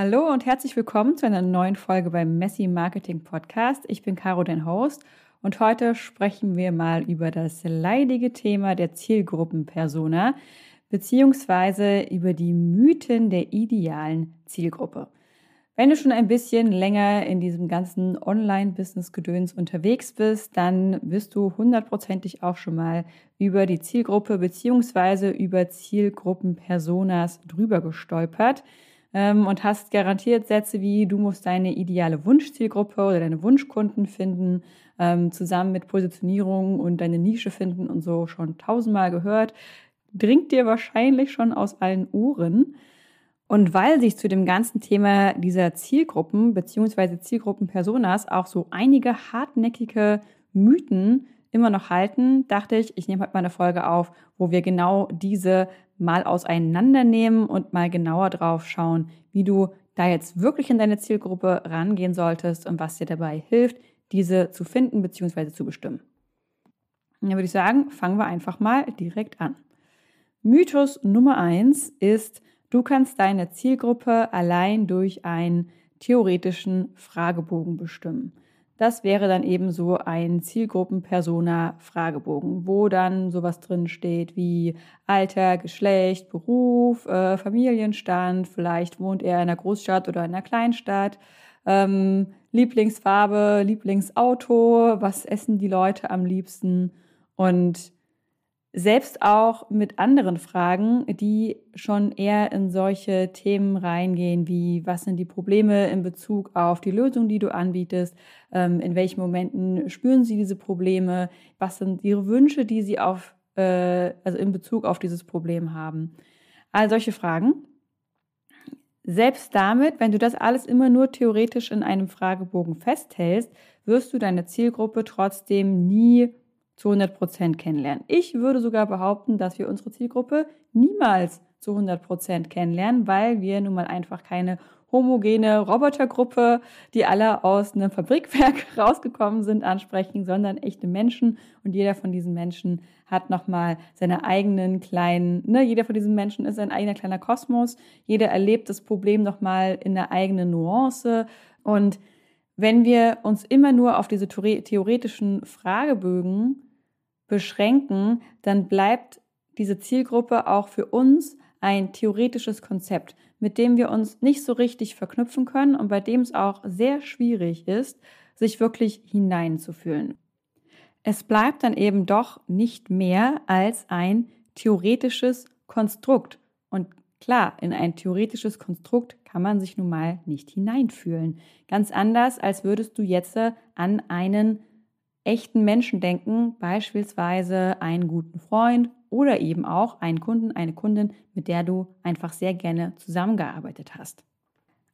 Hallo und herzlich willkommen zu einer neuen Folge beim Messy Marketing Podcast. Ich bin Caro, dein Host, und heute sprechen wir mal über das leidige Thema der Zielgruppenpersona beziehungsweise über die Mythen der idealen Zielgruppe. Wenn du schon ein bisschen länger in diesem ganzen Online-Business-Gedöns unterwegs bist, dann wirst du hundertprozentig auch schon mal über die Zielgruppe beziehungsweise über Zielgruppenpersonas drüber gestolpert und hast garantiert Sätze wie, du musst deine ideale Wunschzielgruppe oder deine Wunschkunden finden, ähm, zusammen mit Positionierung und deine Nische finden und so schon tausendmal gehört, dringt dir wahrscheinlich schon aus allen Ohren. Und weil sich zu dem ganzen Thema dieser Zielgruppen bzw. Zielgruppenpersonas auch so einige hartnäckige Mythen immer noch halten, dachte ich, ich nehme heute mal eine Folge auf, wo wir genau diese mal auseinandernehmen und mal genauer drauf schauen, wie du da jetzt wirklich in deine Zielgruppe rangehen solltest und was dir dabei hilft, diese zu finden bzw. zu bestimmen. Dann würde ich sagen, fangen wir einfach mal direkt an. Mythos Nummer eins ist, du kannst deine Zielgruppe allein durch einen theoretischen Fragebogen bestimmen. Das wäre dann eben so ein Zielgruppenpersona-Fragebogen, wo dann sowas drin steht wie Alter, Geschlecht, Beruf, äh, Familienstand, vielleicht wohnt er in einer Großstadt oder in einer Kleinstadt, ähm, Lieblingsfarbe, Lieblingsauto, was essen die Leute am liebsten? Und selbst auch mit anderen Fragen, die schon eher in solche Themen reingehen, wie was sind die Probleme in Bezug auf die Lösung, die du anbietest, ähm, in welchen Momenten spüren sie diese Probleme, was sind ihre Wünsche, die sie auf, äh, also in Bezug auf dieses Problem haben. All solche Fragen. Selbst damit, wenn du das alles immer nur theoretisch in einem Fragebogen festhältst, wirst du deine Zielgruppe trotzdem nie zu 100 Prozent kennenlernen. Ich würde sogar behaupten, dass wir unsere Zielgruppe niemals zu 100 Prozent kennenlernen, weil wir nun mal einfach keine homogene Robotergruppe, die alle aus einem Fabrikwerk rausgekommen sind, ansprechen, sondern echte Menschen. Und jeder von diesen Menschen hat nochmal seine eigenen kleinen, ne, jeder von diesen Menschen ist ein eigener kleiner Kosmos. Jeder erlebt das Problem nochmal in der eigenen Nuance. Und wenn wir uns immer nur auf diese theoretischen Fragebögen beschränken, dann bleibt diese Zielgruppe auch für uns ein theoretisches Konzept, mit dem wir uns nicht so richtig verknüpfen können und bei dem es auch sehr schwierig ist, sich wirklich hineinzufühlen. Es bleibt dann eben doch nicht mehr als ein theoretisches Konstrukt. Und klar, in ein theoretisches Konstrukt kann man sich nun mal nicht hineinfühlen. Ganz anders, als würdest du jetzt an einen echten Menschen denken, beispielsweise einen guten Freund oder eben auch einen Kunden, eine Kundin, mit der du einfach sehr gerne zusammengearbeitet hast.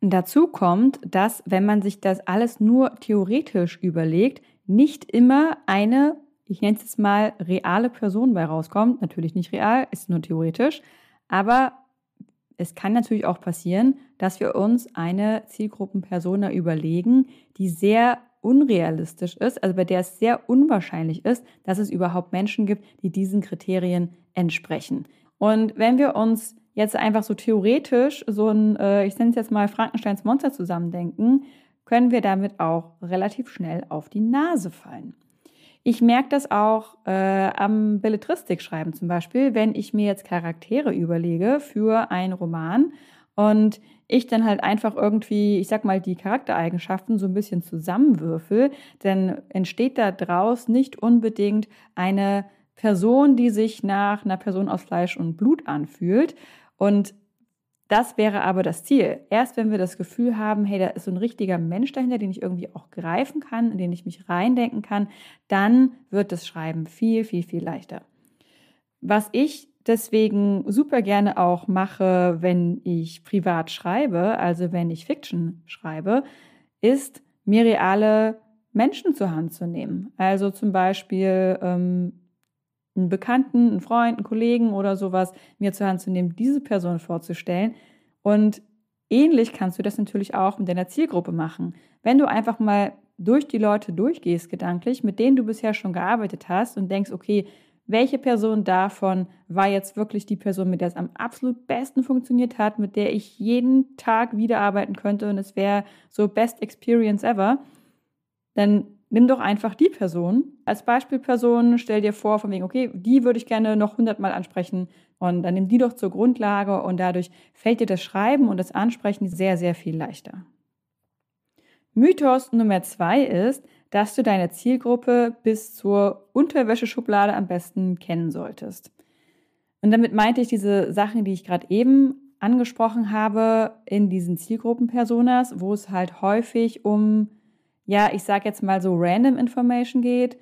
dazu kommt, dass wenn man sich das alles nur theoretisch überlegt, nicht immer eine, ich nenne es jetzt mal, reale Person bei rauskommt. Natürlich nicht real, ist nur theoretisch, aber es kann natürlich auch passieren, dass wir uns eine Zielgruppenpersona überlegen, die sehr unrealistisch ist, also bei der es sehr unwahrscheinlich ist, dass es überhaupt Menschen gibt, die diesen Kriterien entsprechen. Und wenn wir uns jetzt einfach so theoretisch so ein, äh, ich nenne es jetzt mal Frankensteins Monster zusammendenken, können wir damit auch relativ schnell auf die Nase fallen. Ich merke das auch äh, am Belletristikschreiben zum Beispiel, wenn ich mir jetzt Charaktere überlege für einen Roman und ich dann halt einfach irgendwie, ich sag mal, die Charaktereigenschaften so ein bisschen zusammenwürfel, dann entsteht da draus nicht unbedingt eine Person, die sich nach einer Person aus Fleisch und Blut anfühlt. Und das wäre aber das Ziel. Erst wenn wir das Gefühl haben, hey, da ist so ein richtiger Mensch dahinter, den ich irgendwie auch greifen kann, in den ich mich reindenken kann, dann wird das Schreiben viel, viel, viel leichter. Was ich deswegen super gerne auch mache, wenn ich privat schreibe, also wenn ich Fiction schreibe, ist mir reale Menschen zur Hand zu nehmen. Also zum Beispiel ähm, einen Bekannten, einen Freund, einen Kollegen oder sowas mir zur Hand zu nehmen, diese Person vorzustellen. Und ähnlich kannst du das natürlich auch mit deiner Zielgruppe machen. Wenn du einfach mal durch die Leute durchgehst gedanklich, mit denen du bisher schon gearbeitet hast und denkst, okay, welche Person davon war jetzt wirklich die Person, mit der es am absolut besten funktioniert hat, mit der ich jeden Tag wieder arbeiten könnte und es wäre so best experience ever, dann nimm doch einfach die Person als Beispielperson, stell dir vor, von wegen, okay, die würde ich gerne noch hundertmal ansprechen und dann nimm die doch zur Grundlage und dadurch fällt dir das Schreiben und das Ansprechen sehr, sehr viel leichter. Mythos Nummer zwei ist, dass du deine Zielgruppe bis zur Unterwäscheschublade am besten kennen solltest. Und damit meinte ich diese Sachen, die ich gerade eben angesprochen habe, in diesen Zielgruppenpersonas, wo es halt häufig um, ja, ich sag jetzt mal so random Information geht.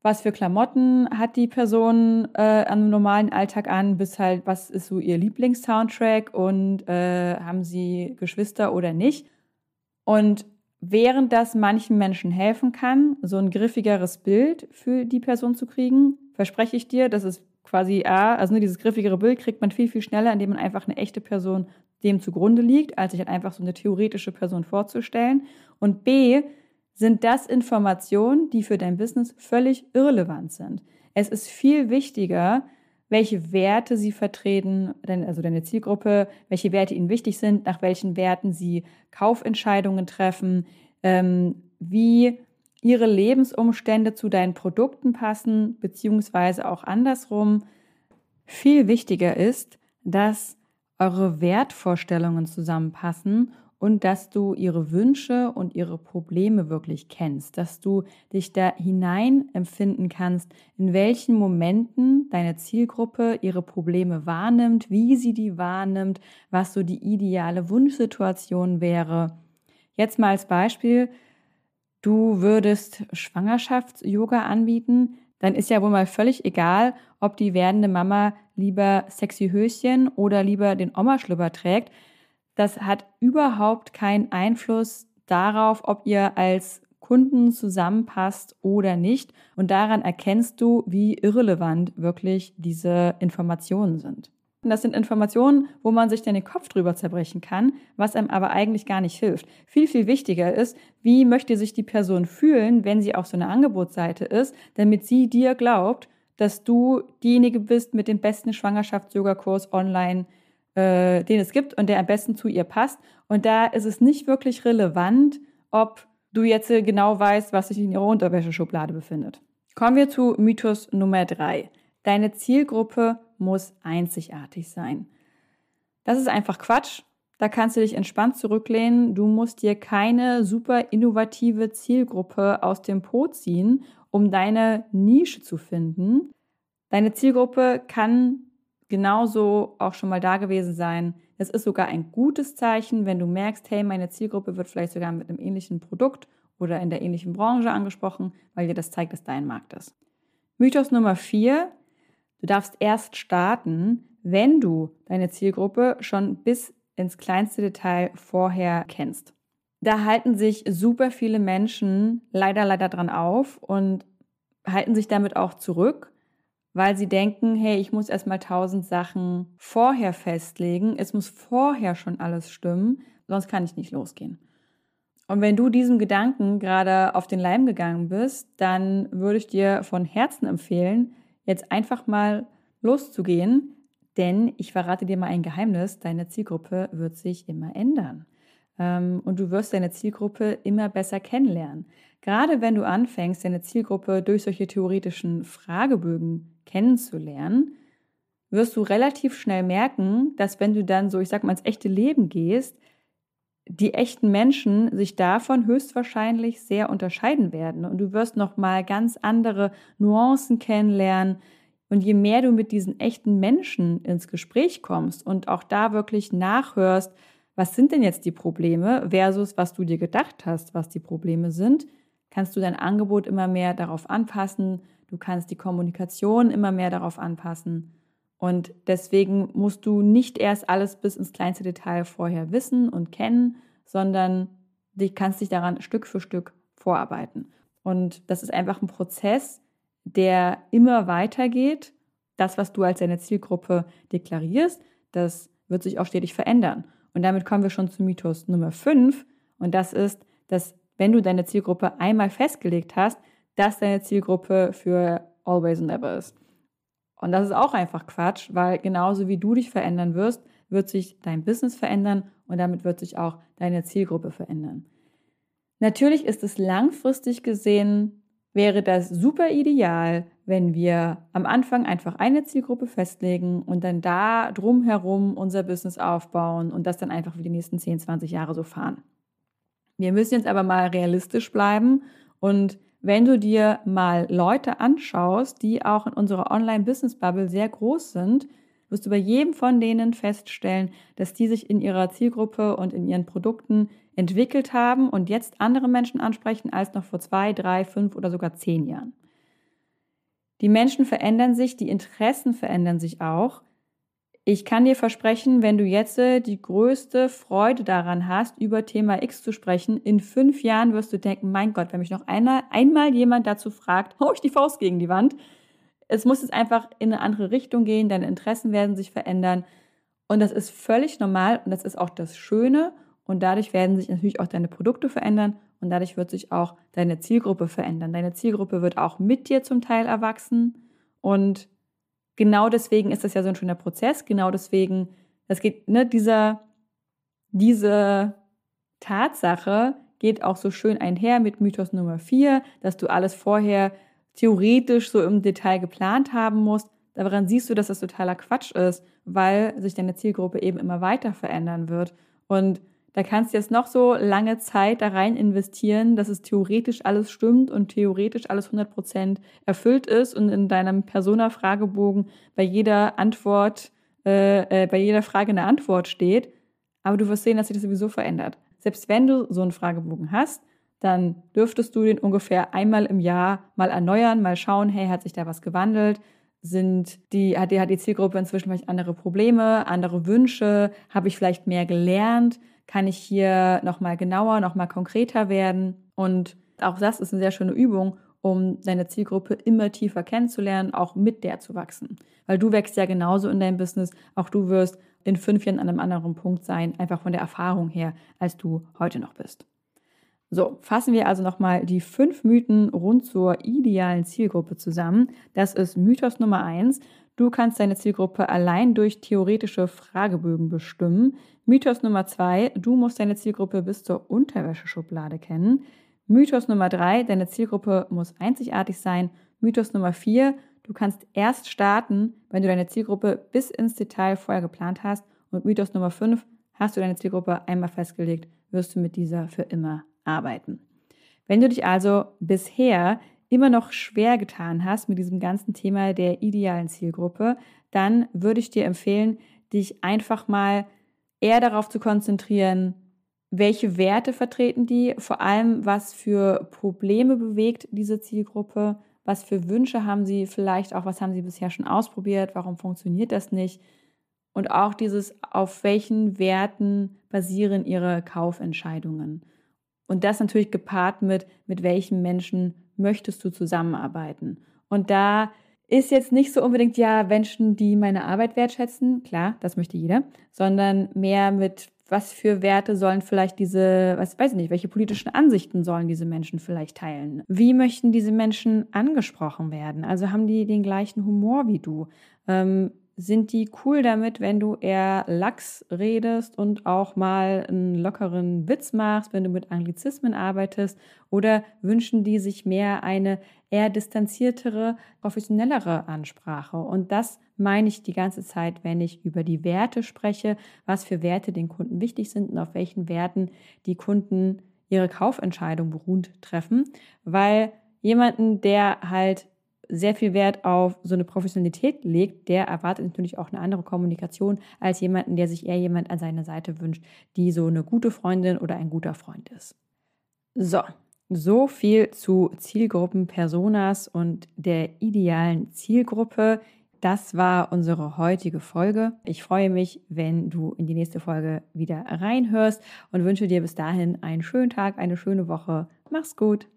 Was für Klamotten hat die Person äh, am normalen Alltag an, bis halt, was ist so ihr Lieblingssoundtrack und äh, haben sie Geschwister oder nicht. Und während das manchen Menschen helfen kann, so ein griffigeres Bild für die Person zu kriegen, verspreche ich dir, dass es quasi A, also nur dieses griffigere Bild kriegt man viel, viel schneller, indem man einfach eine echte Person dem zugrunde liegt, als sich halt einfach so eine theoretische Person vorzustellen. Und B, sind das Informationen, die für dein Business völlig irrelevant sind. Es ist viel wichtiger, welche Werte sie vertreten, also deine Zielgruppe, welche Werte ihnen wichtig sind, nach welchen Werten sie Kaufentscheidungen treffen, ähm, wie ihre Lebensumstände zu deinen Produkten passen, beziehungsweise auch andersrum. Viel wichtiger ist, dass eure Wertvorstellungen zusammenpassen und dass du ihre Wünsche und ihre Probleme wirklich kennst, dass du dich da hinein empfinden kannst, in welchen Momenten deine Zielgruppe ihre Probleme wahrnimmt, wie sie die wahrnimmt, was so die ideale Wunschsituation wäre. Jetzt mal als Beispiel, du würdest Schwangerschafts-Yoga anbieten, dann ist ja wohl mal völlig egal, ob die werdende Mama lieber sexy Höschen oder lieber den Oma-Schlüpper trägt das hat überhaupt keinen Einfluss darauf, ob ihr als Kunden zusammenpasst oder nicht. Und daran erkennst du, wie irrelevant wirklich diese Informationen sind. Und das sind Informationen, wo man sich dann den Kopf drüber zerbrechen kann, was einem aber eigentlich gar nicht hilft. Viel, viel wichtiger ist, wie möchte sich die Person fühlen, wenn sie auf so einer Angebotsseite ist, damit sie dir glaubt, dass du diejenige bist mit dem besten Schwangerschafts-Yoga-Kurs online, äh, den es gibt und der am besten zu ihr passt. Und da ist es nicht wirklich relevant, ob du jetzt genau weißt, was sich in ihrer Unterwäscheschublade befindet. Kommen wir zu Mythos Nummer drei. Deine Zielgruppe muss einzigartig sein. Das ist einfach Quatsch. Da kannst du dich entspannt zurücklehnen. Du musst dir keine super innovative Zielgruppe aus dem Po ziehen, um deine Nische zu finden. Deine Zielgruppe kann genauso auch schon mal da gewesen sein. Es ist sogar ein gutes Zeichen, wenn du merkst, hey, meine Zielgruppe wird vielleicht sogar mit einem ähnlichen Produkt oder in der ähnlichen Branche angesprochen, weil dir das zeigt, dass dein Markt ist. Mythos Nummer vier. Du darfst erst starten, wenn du deine Zielgruppe schon bis ins kleinste Detail vorher kennst. Da halten sich super viele Menschen leider, leider dran auf und halten sich damit auch zurück, weil sie denken, hey, ich muss erstmal tausend Sachen vorher festlegen, es muss vorher schon alles stimmen, sonst kann ich nicht losgehen. Und wenn du diesem Gedanken gerade auf den Leim gegangen bist, dann würde ich dir von Herzen empfehlen, jetzt einfach mal loszugehen, denn ich verrate dir mal ein Geheimnis, deine Zielgruppe wird sich immer ändern. Ähm, und du wirst deine Zielgruppe immer besser kennenlernen. Gerade wenn du anfängst, deine Zielgruppe durch solche theoretischen Fragebögen kennenzulernen, wirst du relativ schnell merken, dass wenn du dann so, ich sag mal, ins echte Leben gehst, die echten Menschen sich davon höchstwahrscheinlich sehr unterscheiden werden. Und du wirst noch mal ganz andere Nuancen kennenlernen. Und je mehr du mit diesen echten Menschen ins Gespräch kommst und auch da wirklich nachhörst, was sind denn jetzt die Probleme versus was du dir gedacht hast, was die Probleme sind, kannst du dein Angebot immer mehr darauf anpassen, du kannst die Kommunikation immer mehr darauf anpassen. Und deswegen musst du nicht erst alles bis ins kleinste Detail vorher wissen und kennen, sondern du kannst dich daran Stück für Stück vorarbeiten. Und das ist einfach ein Prozess, der immer weitergeht. Das, was du als deine Zielgruppe deklarierst, das wird sich auch stetig verändern. Und damit kommen wir schon zu Mythos Nummer 5. Und das ist, dass wenn du deine Zielgruppe einmal festgelegt hast, dass deine Zielgruppe für always and ever ist. Und das ist auch einfach Quatsch, weil genauso wie du dich verändern wirst, wird sich dein Business verändern und damit wird sich auch deine Zielgruppe verändern. Natürlich ist es langfristig gesehen, wäre das super ideal, wenn wir am Anfang einfach eine Zielgruppe festlegen und dann da drumherum unser Business aufbauen und das dann einfach für die nächsten 10, 20 Jahre so fahren. Wir müssen jetzt aber mal realistisch bleiben und wenn du dir mal Leute anschaust, die auch in unserer Online-Business-Bubble sehr groß sind, wirst du bei jedem von denen feststellen, dass die sich in ihrer Zielgruppe und in ihren Produkten entwickelt haben und jetzt andere Menschen ansprechen als noch vor zwei, drei, fünf oder sogar zehn Jahren. Die Menschen verändern sich, die Interessen verändern sich auch. Ich kann dir versprechen, wenn du jetzt äh, die größte Freude daran hast, über Thema X zu sprechen, in fünf Jahren wirst du denken, mein Gott, wenn mich noch einmal, einmal jemand dazu fragt, hau ich die Faust gegen die Wand. Es muss jetzt einfach in eine andere Richtung gehen, deine Interessen werden sich verändern. Und das ist völlig normal und das ist auch das Schöne. Und dadurch werden sich natürlich auch deine Produkte verändern und dadurch wird sich auch deine Zielgruppe verändern. Deine Zielgruppe wird auch mit dir zum Teil erwachsen. Und genau deswegen ist das ja so ein schöner Prozess. Genau deswegen, das geht, ne, dieser, diese Tatsache geht auch so schön einher mit Mythos Nummer 4, dass du alles vorher theoretisch so im Detail geplant haben musst. Daran siehst du, dass das totaler Quatsch ist, weil sich deine Zielgruppe eben immer weiter verändern wird. Und da kannst du jetzt noch so lange Zeit da rein investieren, dass es theoretisch alles stimmt und theoretisch alles 100% erfüllt ist und in deinem Persona-Fragebogen bei jeder Antwort, äh, äh, bei jeder Frage eine Antwort steht. Aber du wirst sehen, dass sich das sowieso verändert. Selbst wenn du so einen Fragebogen hast, dann dürftest du den ungefähr einmal im Jahr mal erneuern, mal schauen, hey, hat sich da was gewandelt? Sind die, hat die, hat die Zielgruppe inzwischen vielleicht andere Probleme, andere Wünsche? Habe ich vielleicht mehr gelernt? Kann ich hier nochmal genauer, nochmal konkreter werden. Und auch das ist eine sehr schöne Übung, um deine Zielgruppe immer tiefer kennenzulernen, auch mit der zu wachsen. Weil du wächst ja genauso in deinem Business, auch du wirst in fünf Jahren an einem anderen Punkt sein, einfach von der Erfahrung her, als du heute noch bist. So, fassen wir also nochmal die fünf Mythen rund zur idealen Zielgruppe zusammen. Das ist Mythos Nummer eins. Du kannst deine Zielgruppe allein durch theoretische Fragebögen bestimmen. Mythos Nummer zwei, du musst deine Zielgruppe bis zur Unterwäscheschublade kennen. Mythos Nummer drei, deine Zielgruppe muss einzigartig sein. Mythos Nummer vier, du kannst erst starten, wenn du deine Zielgruppe bis ins Detail vorher geplant hast. Und Mythos Nummer fünf, hast du deine Zielgruppe einmal festgelegt, wirst du mit dieser für immer arbeiten. Wenn du dich also bisher immer noch schwer getan hast mit diesem ganzen Thema der idealen Zielgruppe, dann würde ich dir empfehlen, dich einfach mal eher darauf zu konzentrieren, welche Werte vertreten die, vor allem was für Probleme bewegt diese Zielgruppe, was für Wünsche haben sie vielleicht auch, was haben sie bisher schon ausprobiert, warum funktioniert das nicht und auch dieses, auf welchen Werten basieren ihre Kaufentscheidungen. Und das natürlich gepaart mit, mit welchen Menschen möchtest du zusammenarbeiten. Und da ist jetzt nicht so unbedingt ja Menschen, die meine Arbeit wertschätzen, klar, das möchte jeder, sondern mehr mit was für Werte sollen vielleicht diese, was weiß ich nicht, welche politischen Ansichten sollen diese Menschen vielleicht teilen? Wie möchten diese Menschen angesprochen werden? Also haben die den gleichen Humor wie du? Ähm, sind die cool damit, wenn du eher lax redest und auch mal einen lockeren Witz machst, wenn du mit Anglizismen arbeitest? Oder wünschen die sich mehr eine eher distanziertere, professionellere Ansprache? Und das meine ich die ganze Zeit, wenn ich über die Werte spreche, was für Werte den Kunden wichtig sind und auf welchen Werten die Kunden ihre Kaufentscheidung beruhend treffen. Weil jemanden, der halt sehr viel Wert auf so eine Professionalität legt, der erwartet natürlich auch eine andere Kommunikation als jemanden, der sich eher jemand an seiner Seite wünscht, die so eine gute Freundin oder ein guter Freund ist. So, so viel zu Zielgruppen, Personas und der idealen Zielgruppe. Das war unsere heutige Folge. Ich freue mich, wenn du in die nächste Folge wieder reinhörst und wünsche dir bis dahin einen schönen Tag, eine schöne Woche. Mach's gut.